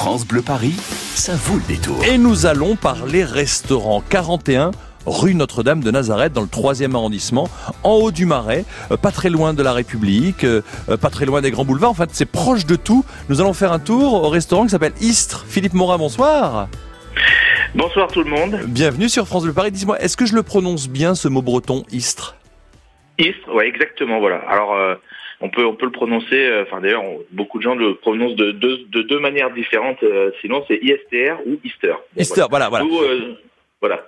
France Bleu Paris, ça vaut le détour. Et nous allons parler restaurant 41 rue Notre-Dame de Nazareth dans le 3e arrondissement, en haut du Marais, euh, pas très loin de la République, euh, pas très loin des grands boulevards, en fait c'est proche de tout. Nous allons faire un tour au restaurant qui s'appelle Istres. Philippe Morin, bonsoir. Bonsoir tout le monde. Bienvenue sur France Bleu Paris. Dis-moi, est-ce que je le prononce bien ce mot breton, Istres? Istres, ouais, exactement, voilà. Alors, euh, on peut on peut le prononcer. euh, Enfin, d'ailleurs, beaucoup de gens le prononcent de deux de deux manières différentes. euh, sinon, c'est ISTR ou Easter. Easter, voilà, voilà. Nous, euh, voilà.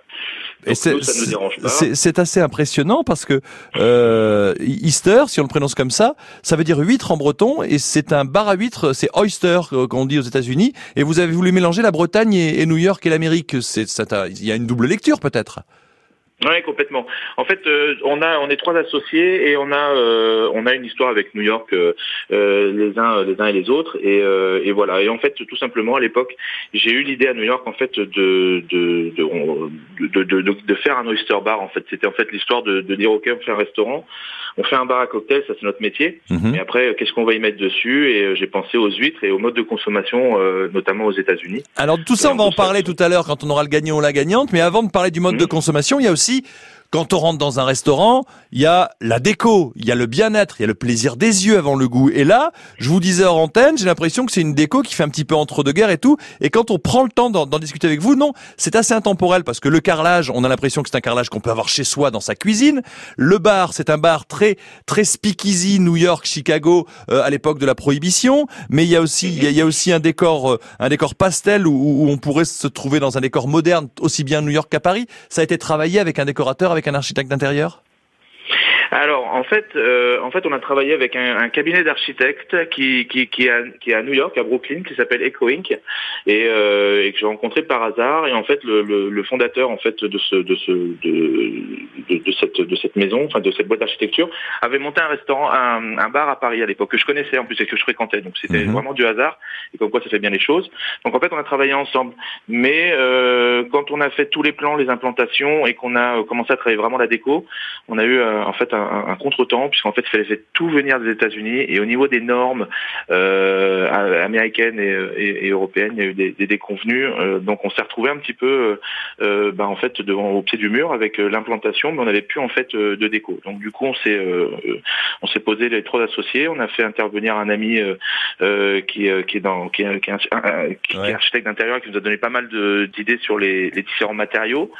Et Donc, nous, ça ne nous dérange pas. c'est assez impressionnant parce que euh, Easter, si on le prononce comme ça, ça veut dire huître en breton et c'est un bar à huîtres, c'est oyster qu'on dit aux États-Unis. Et vous avez voulu mélanger la Bretagne et, et New York et l'Amérique. C'est, il y a une double lecture peut-être. Oui, complètement. En fait, euh, on a on est trois associés et on a euh, on a une histoire avec New York euh, euh, les uns les uns et les autres et, euh, et voilà. Et en fait, tout simplement à l'époque, j'ai eu l'idée à New York en fait de de de, de, de, de- faire un oyster bar. En fait, c'était en fait l'histoire de dire ok, on fait un restaurant, on fait un bar à cocktail, ça c'est notre métier. Mhm. Et après, euh, qu'est-ce qu'on va y mettre dessus? Et euh, j'ai pensé aux huîtres et au mode de consommation, euh, notamment aux États-Unis. Alors tout ça, on va en parler tout à l'heure quand on aura le gagnant ou la gagnante. Mais avant de parler du mode Mhm. de consommation, il y a aussi quand on rentre dans un restaurant, il y a la déco, il y a le bien-être, il y a le plaisir des yeux avant le goût. Et là, je vous disais hors antenne, j'ai l'impression que c'est une déco qui fait un petit peu entre deux guerres et tout. Et quand on prend le temps d'en discuter avec vous, non, c'est assez intemporel parce que le carrelage, on a l'impression que c'est un carrelage qu'on peut avoir chez soi dans sa cuisine. Le bar, c'est un bar très très speakeasy, New York, Chicago, euh, à l'époque de la prohibition. Mais il y a aussi il y a, aussi un décor euh, un décor pastel où, où on pourrait se trouver dans un décor moderne aussi bien New York qu'à Paris. Ça a été travaillé avec un décorateur, avec un architecte d'intérieur? Alors en fait, euh, en fait, on a travaillé avec un, un cabinet d'architectes qui qui qui est, à, qui est à New York, à Brooklyn, qui s'appelle Echo Inc. et, euh, et que j'ai rencontré par hasard. Et en fait, le, le, le fondateur en fait de ce de ce de, de, de cette de cette maison, enfin de cette boîte d'architecture, avait monté un restaurant, un, un bar à Paris à l'époque que je connaissais en plus et que je fréquentais. Donc c'était Mhm. vraiment du hasard et comme quoi ça fait bien les choses. Donc en fait, on a travaillé ensemble. Mais euh, quand on a fait tous les plans, les implantations et qu'on a commencé à travailler vraiment la déco, on a eu en fait un, un- un contretemps puisqu'en fait il fallait faire tout venir des États-Unis et au niveau des normes euh, américaines et, et- et européennes, il y a eu des, des déconvenues. Euh, donc on s'est retrouvé un petit peu, euh, euh, bah, en fait devant au pied du mur avec euh, l'implantation, mais on n'avait plus en fait euh, de déco. Donc du coup on s'est on s'est posé les trois associés, on a fait intervenir un ami qui, euh, qui est dans qui est, qui est un- qui- est architecte d'intérieur qui nous a donné pas mal d'idées sur les, les différents matériaux.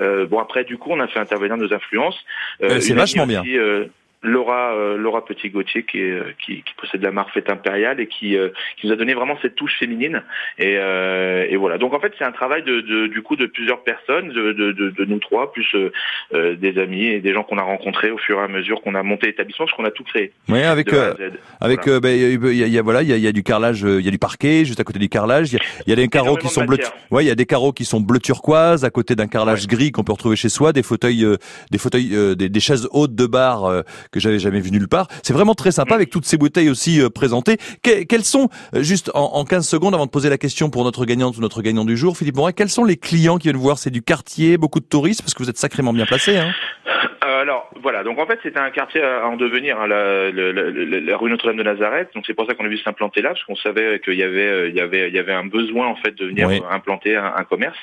Euh, bon après du coup on a fait intervenir nos influences. Euh, c'est vachement bien. Aussi, euh, Laura, euh, Laura Petit Gauthier qui, euh, qui, qui possède la marque Fête Impériale et qui, euh, qui nous a donné vraiment cette touche féminine et, euh, et voilà donc en fait c'est un travail de, de- du coup de plusieurs personnes de, de, de, de nous trois plus euh, euh, des amis et des gens qu'on a rencontrés au fur et à mesure qu'on a monté l'établissement parce qu'on a tout créé Oui, avec avec Voilà. il y, a- y a voilà, il y a, y a du carrelage, il y a du parquet juste à côté du carrelage. Il y a, il y a des carreaux qui sont bleus. Ouais, il y a des carreaux qui sont bleu turquoise à côté d'un carrelage gris qu'on peut retrouver chez soi, des fauteuils, euh, des fauteuils, des, des chaises hautes de bar que j'avais jamais vu nulle part. C'est vraiment très sympa avec toutes ces bouteilles aussi euh, présentées. Que- quels sont euh, juste en, en 15 secondes avant de poser la question pour notre gagnante ou notre gagnant du jour, Philippe Morin, quels sont les clients qui viennent voir? C'est du quartier, beaucoup de touristes parce que vous êtes sacrément bien placé. Hein Euh, alors voilà, donc en fait c'était un quartier à en devenir, hein, la, la- la- la- rue Notre-Dame de Nazareth. Donc c'est pour ça qu'on a vu s'implanter là, parce qu'on savait qu'il y avait, euh, il y avait, il y avait un besoin en fait de venir Oui. euh, implanter un, un commerce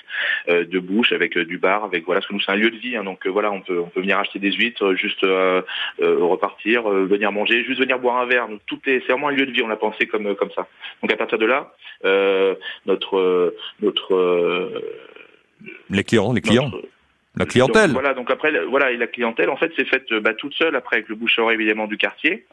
euh, de bouche avec euh, du bar, avec voilà, parce que nous c'est un lieu de vie, hein, donc euh, voilà, on peut, on peut venir acheter des huîtres, euh, juste euh, euh, repartir, euh, venir manger, juste venir boire un verre. Donc tout est, c'est vraiment un lieu de vie. On l'a pensé comme comme ça. Donc à partir de là, euh, notre euh, notre euh, les clients, les clients, notre- la clientèle. donc, voilà, donc après, voilà, et la clientèle, en fait, c'est faite euh, bah, toute seule après avec le bouche à oreille évidemment du quartier,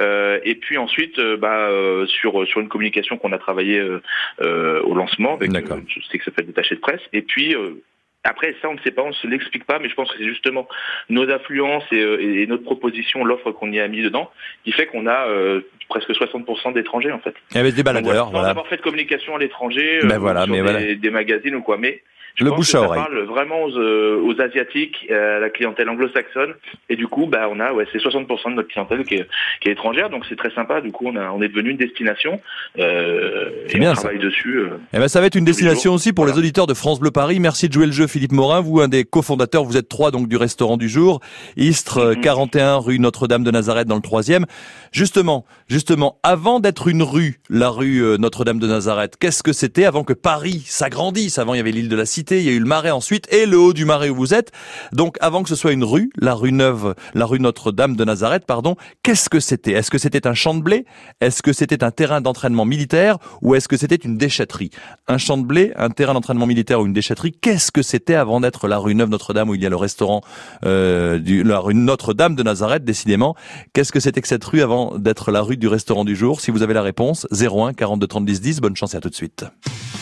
Euh, et puis ensuite, euh, bah, euh, sur sur une communication qu'on a travaillé euh, euh, au lancement avec, euh, je sais que ça s'appelle détaché de presse, et puis euh, après ça, on ne sait pas, on ne se l'explique pas, mais je pense que c'est justement nos influences et, euh, et notre proposition, l'offre qu'on y a mis dedans, qui fait qu'on a euh, presque 60% d'étrangers en fait. Il y avait des Donc, voilà. baladeurs, Sans voilà. avoir fait de communication à l'étranger, Ben euh, voilà, sur mais des, voilà. des magazines ou quoi, mais Je Le pense bouche que à ça oreille. parle vraiment aux, euh, aux asiatiques, à la clientèle anglo-saxonne, et du coup, bah, on a, ouais, c'est 60% de notre clientèle qui est, qui est étrangère, donc c'est très sympa. Du coup, on, a, on est devenu une destination, euh, C'est et bien, on ça. travaille dessus. euh. Eh ben, ça va être une destination jours. aussi pour les auditeurs de France Bleu Paris. Merci de jouer le jeu, Philippe Morin. Vous, un des cofondateurs, vous êtes trois donc du restaurant du jour, Istres, euh, Mhm. 41 rue Notre-Dame de Nazareth dans le troisième. Justement, justement, avant d'être une rue, la rue euh, Notre-Dame de Nazareth, qu'est-ce que c'était avant que Paris s'agrandisse? Avant, il y avait l'île de la Cité, il y a eu le Marais ensuite et le haut du Marais où vous êtes. Donc, avant que ce soit une rue, la rue Neuve, la rue Notre-Dame de Nazareth, pardon, qu'est-ce que c'était? Est-ce que c'était un champ de blé? Est-ce que c'était un terrain d'entraînement militaire? Ou est-ce que c'était une déchetterie? Un champ de blé, un terrain d'entraînement militaire ou une déchetterie Qu'est-ce que c'était avant d'être la rue Neuve Notre-Dame où il y a le restaurant euh, du, la rue Notre-Dame de Nazareth, décidément? Qu'est-ce que c'était que cette rue avant d'être la rue du restaurant du jour? Si vous avez la réponse, 01 42 30 10 10. Bonne chance et à tout de suite.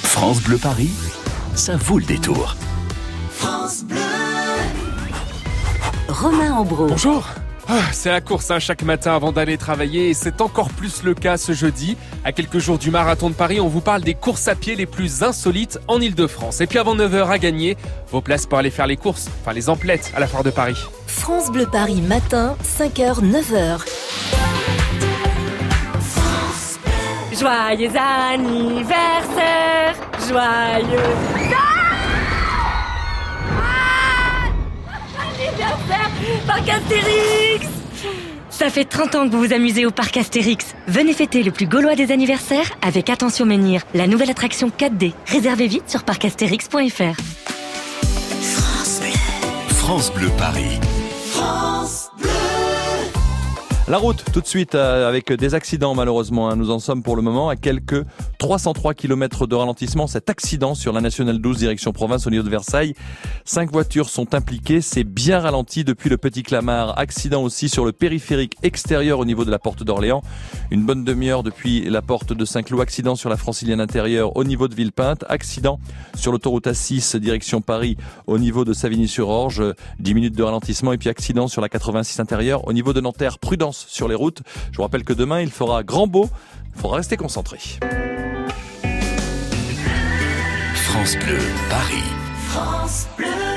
France Bleu Paris, ça vaut le détour. Romain Ambro. Bonjour Ah, C'est la course hein, chaque matin avant d'aller travailler et c'est encore plus le cas ce jeudi. À quelques jours du marathon de Paris, on vous parle des courses à pied les plus insolites en Ile-de-France. Et puis avant 9h à gagner, vos places pour aller faire les courses, enfin les emplettes à la foire de Paris. France Bleu Paris matin, 5h, 9h. Joyeux anniversaire, joyeux Ah anniversaire, Parc Astérix. Ça fait 30 ans que vous vous amusez au Parc Astérix. Venez fêter le plus gaulois des anniversaires avec Attention Menhir, la nouvelle attraction 4D. Réservez vite sur parcastérix.fr. France Bleu Paris. La route, tout de suite, euh, avec des accidents malheureusement. hein. Nous en sommes pour le moment à quelques 303 km de ralentissement. Cet accident sur la Nationale 12 direction province au niveau de Versailles. Cinq voitures sont impliquées. C'est bien ralenti depuis le Petit Clamart. Accident aussi sur le périphérique extérieur au niveau de la porte d'Orléans. Une bonne demi-heure depuis la porte de Saint-Cloud. Accident sur la francilienne intérieure au niveau de Villepinte. Accident sur l'autoroute A6 direction Paris au niveau de Savigny-sur-Orge. 10 minutes de ralentissement. Et puis accident sur la 86 intérieure au niveau de Nanterre. Prudence sur les routes. Je vous rappelle que demain, il fera grand beau. Il faudra rester concentré. France Bleu Paris. Look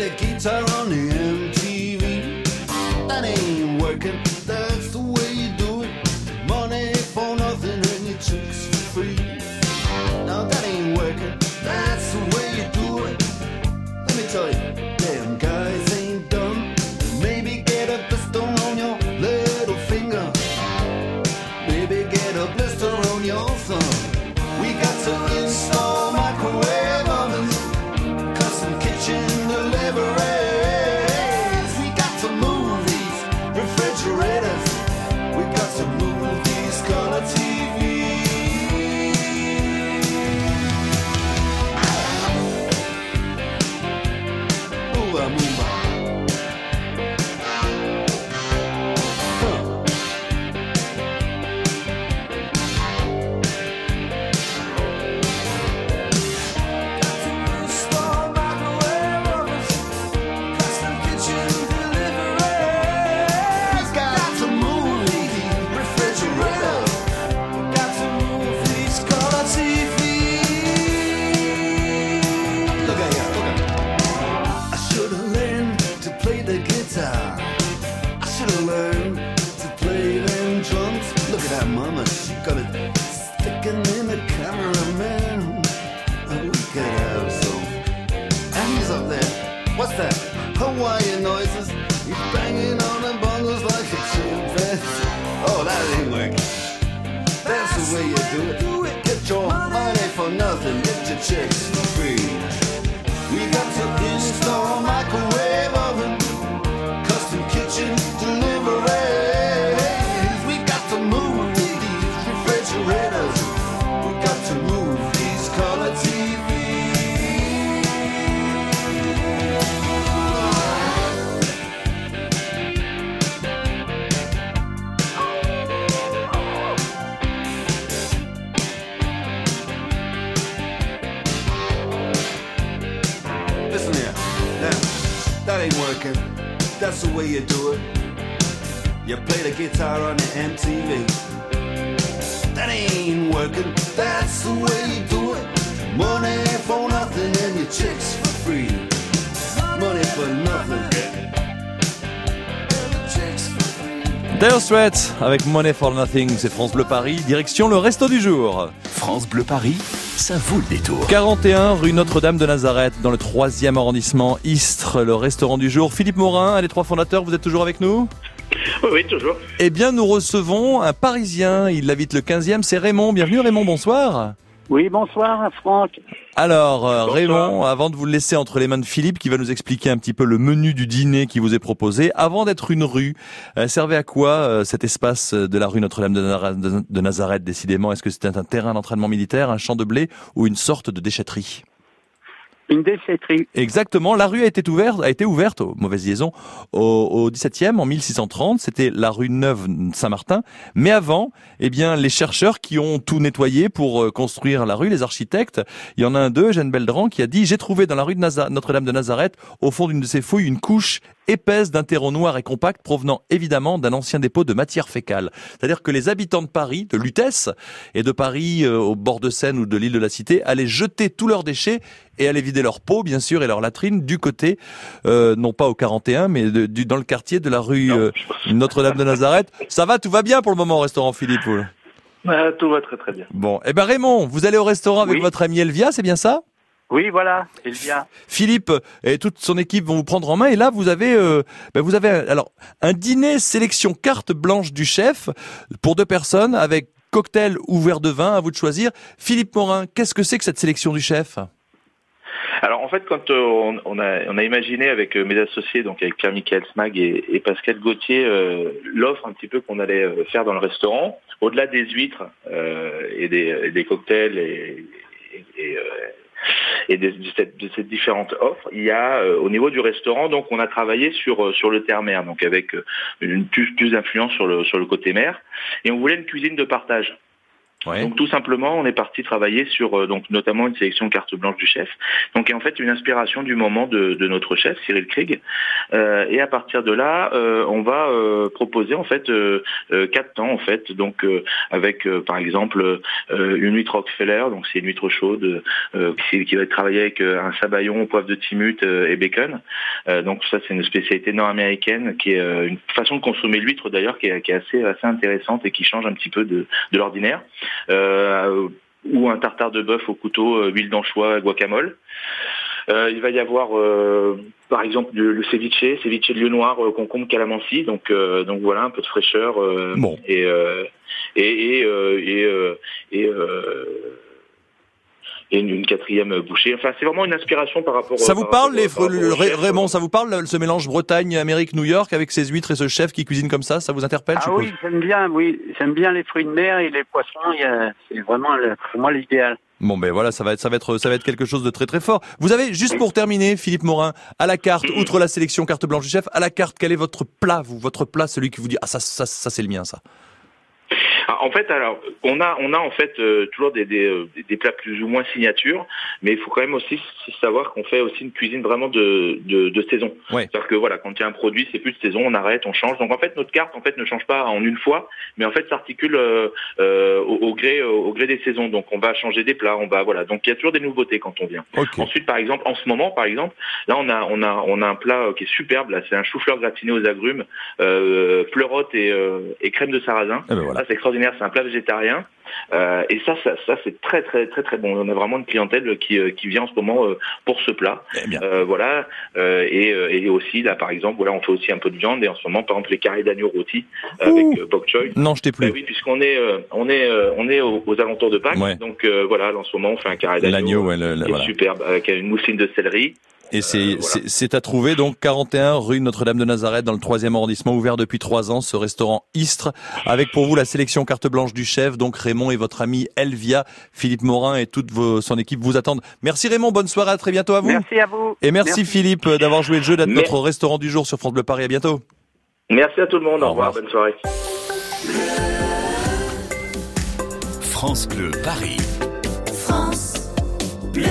You play the guitar on the guitar on the MTV. That ain't working, that's the way you do it. Money for nothing and your chicks for free. Money for nothing. Chicks for free. Dire Straits avec Money for Nothing, c'est France Bleu Paris, direction le resto du jour. France Bleu Paris, ça vaut le détour. 41 rue Notre-Dame de Nazareth, dans le 3e arrondissement Istres, le restaurant du jour. Philippe Morin, un des trois fondateurs, vous êtes toujours avec nous? Oui, oui, toujours. Eh bien, nous recevons un Parisien, il habite le 15e, c'est Raymond. Bienvenue Raymond, bonsoir. Oui, bonsoir Franck. Alors, euh, Bonsoir. Raymond, avant de vous le laisser entre les mains de Philippe, qui va nous expliquer un petit peu le menu du dîner qui vous est proposé, avant d'être une rue, euh, servait à quoi euh, cet espace de la rue Notre-Dame de Nazareth, décidément? Est-ce que c'était un terrain d'entraînement militaire, un champ de blé ou une sorte de déchetterie? Exactement, la rue a été ouverte, a été ouverte, oh, mauvaise liaison, au, au 17e, en 1630, c'était la rue Neuve Saint-Martin. Mais avant, eh bien, les chercheurs qui ont tout nettoyé pour euh, construire la rue, les architectes, il y en a un d'eux, Eugène Beldran, qui a dit, j'ai trouvé dans la rue de Notre-Dame de Nazareth, au fond d'une de ces fouilles, une couche épaisse d'un terreau noir et compact provenant évidemment d'un ancien dépôt de matière fécale. C'est-à-dire que les habitants de Paris, de Lutèce et de Paris euh, au bord de Seine ou de l'île de la Cité allaient jeter tous leurs déchets et allaient vider leur peau, bien sûr, et leur latrine du côté, euh, non pas au 41, mais de- du, dans le quartier de la rue euh, Notre-Dame de Nazareth. Ça va, tout va bien pour le moment au restaurant Philippe Ah, tout va très très bien. Bon, eh ben Raymond, vous allez au restaurant avec votre ami Elvia, c'est bien ça? Oui, voilà, Elvia. Philippe et toute son équipe vont vous prendre en main et là vous avez euh, ben, vous avez alors un dîner sélection carte blanche du chef pour deux personnes avec cocktail ou verre de vin à vous de choisir. Philippe Morin, qu'est-ce que c'est que cette sélection du chef? Alors en fait, quand euh, on, a, imaginé avec euh, mes associés, donc avec Pierre-Michael Smag et, Pascal Gauthier, euh, l'offre un petit peu qu'on allait faire dans le restaurant, au-delà des huîtres et, des, cocktails et, et, et, de, cette, de cette différente offre, il y a euh, au niveau du restaurant, donc on a travaillé sur sur le terre-mer, donc avec une plus plus d'influence sur le sur le côté mer, et on voulait une cuisine de partage. Donc tout simplement, on est parti travailler sur euh, donc notamment une sélection carte blanche du chef. Donc en fait une inspiration du moment de, de notre chef Cyril Krieg. Euh, et à partir de là, euh, on va euh, proposer en fait euh, euh, quatre temps en fait. Donc avec par exemple une huître Rockefeller, donc c'est une huître chaude qui, va être travaillée avec un sabayon, poivre de timut et bacon. Donc ça c'est une spécialité nord-américaine qui est une façon de consommer l'huître d'ailleurs qui est, qui est assez assez intéressante et qui change un petit peu de, de l'ordinaire ou un tartare de bœuf au couteau, euh, huile d'anchois, guacamole. Euh, il va y avoir, euh, par exemple, le, le ceviche, ceviche de lieu noir, euh, concombre, calamansi. Donc, euh, donc voilà, un peu de fraîcheur euh, Bon. et euh, et et euh, et, euh, et, euh, et une, une quatrième bouchée. Enfin, c'est vraiment une inspiration par rapport. Ça par vous parle, rapport- les, par rapport le- chef. Raymond, ça vous parle, ce mélange Bretagne, Amérique, New York, avec ses huîtres et ce chef qui cuisine comme ça, ça vous interpelle, je Ah oui, j'aime bien, oui, j'aime bien les fruits de mer et les poissons. il y a- C'est vraiment le- pour moi l'idéal. Bon ben voilà, ça va être ça va être ça va être quelque chose de très très fort. Vous avez juste pour terminer, Philippe Morin, à la carte, outre la sélection carte blanche du chef, à la carte, quel est votre plat, vous, votre plat, celui qui vous dit ah ça ça ça c'est le mien ça. Ah, En fait, alors, on a, on a en fait euh, toujours des, des, euh, des plats plus ou moins signatures, mais il faut quand même aussi savoir qu'on fait aussi une cuisine vraiment de, de, de saison. Ouais. C'est-à-dire que voilà, quand il y a un produit, c'est plus de saison, on arrête, on change. Donc en fait, notre carte en fait ne change pas en une fois, mais en fait s'articule euh, euh, au, au gré au, gré des saisons. Donc on va changer des plats, on va voilà. Donc il y a toujours des nouveautés quand on vient. Ensuite, par exemple, en ce moment, par exemple, là, on a, on a, on a un plat qui est superbe. Là, c'est un chou-fleur gratiné aux agrumes, euh, pleurote et, euh, et crème de sarrasin. Eh ben voilà. Ça, c'est extraordinaire. C'est un plat végétarien. Euh, et ça, ça, ça c'est très, très, très, très bon. On a vraiment une clientèle qui, euh, qui vient en ce moment euh, pour ce plat. Eh bien. Euh, voilà. Euh, et, euh, et aussi, là, par exemple, voilà, on fait aussi un peu de viande. Et en ce moment, par exemple, les carrés d'agneau rôtis avec euh, bok choy. Non, je t'ai Bah plus. oui, puisqu'on est, euh, on est, euh, on est aux, aux alentours de Pâques. Ouais. Donc euh, voilà, là, en ce moment, on fait un carré d'agneau. L'agneau, ouais, le- le- qui est voilà. superbe avec une mousseline de céleri. Et c'est Euh, voilà. c'est- à trouver donc 41 rue Notre-Dame de Nazareth dans le troisième arrondissement, ouvert depuis trois ans, ce restaurant Istres, avec pour vous la sélection carte blanche du chef, donc Raymond et votre ami Elvia, Philippe Morin et toute vos, son équipe vous attendent. Merci Raymond, bonne soirée, à très bientôt à vous. Merci à vous. Et merci, Philippe d'avoir joué le jeu, d'être notre restaurant du jour sur France Bleu Paris. À bientôt. Merci à tout le monde. Au Au revoir. revoir. Bonne soirée. France Bleu Paris. France Bleu.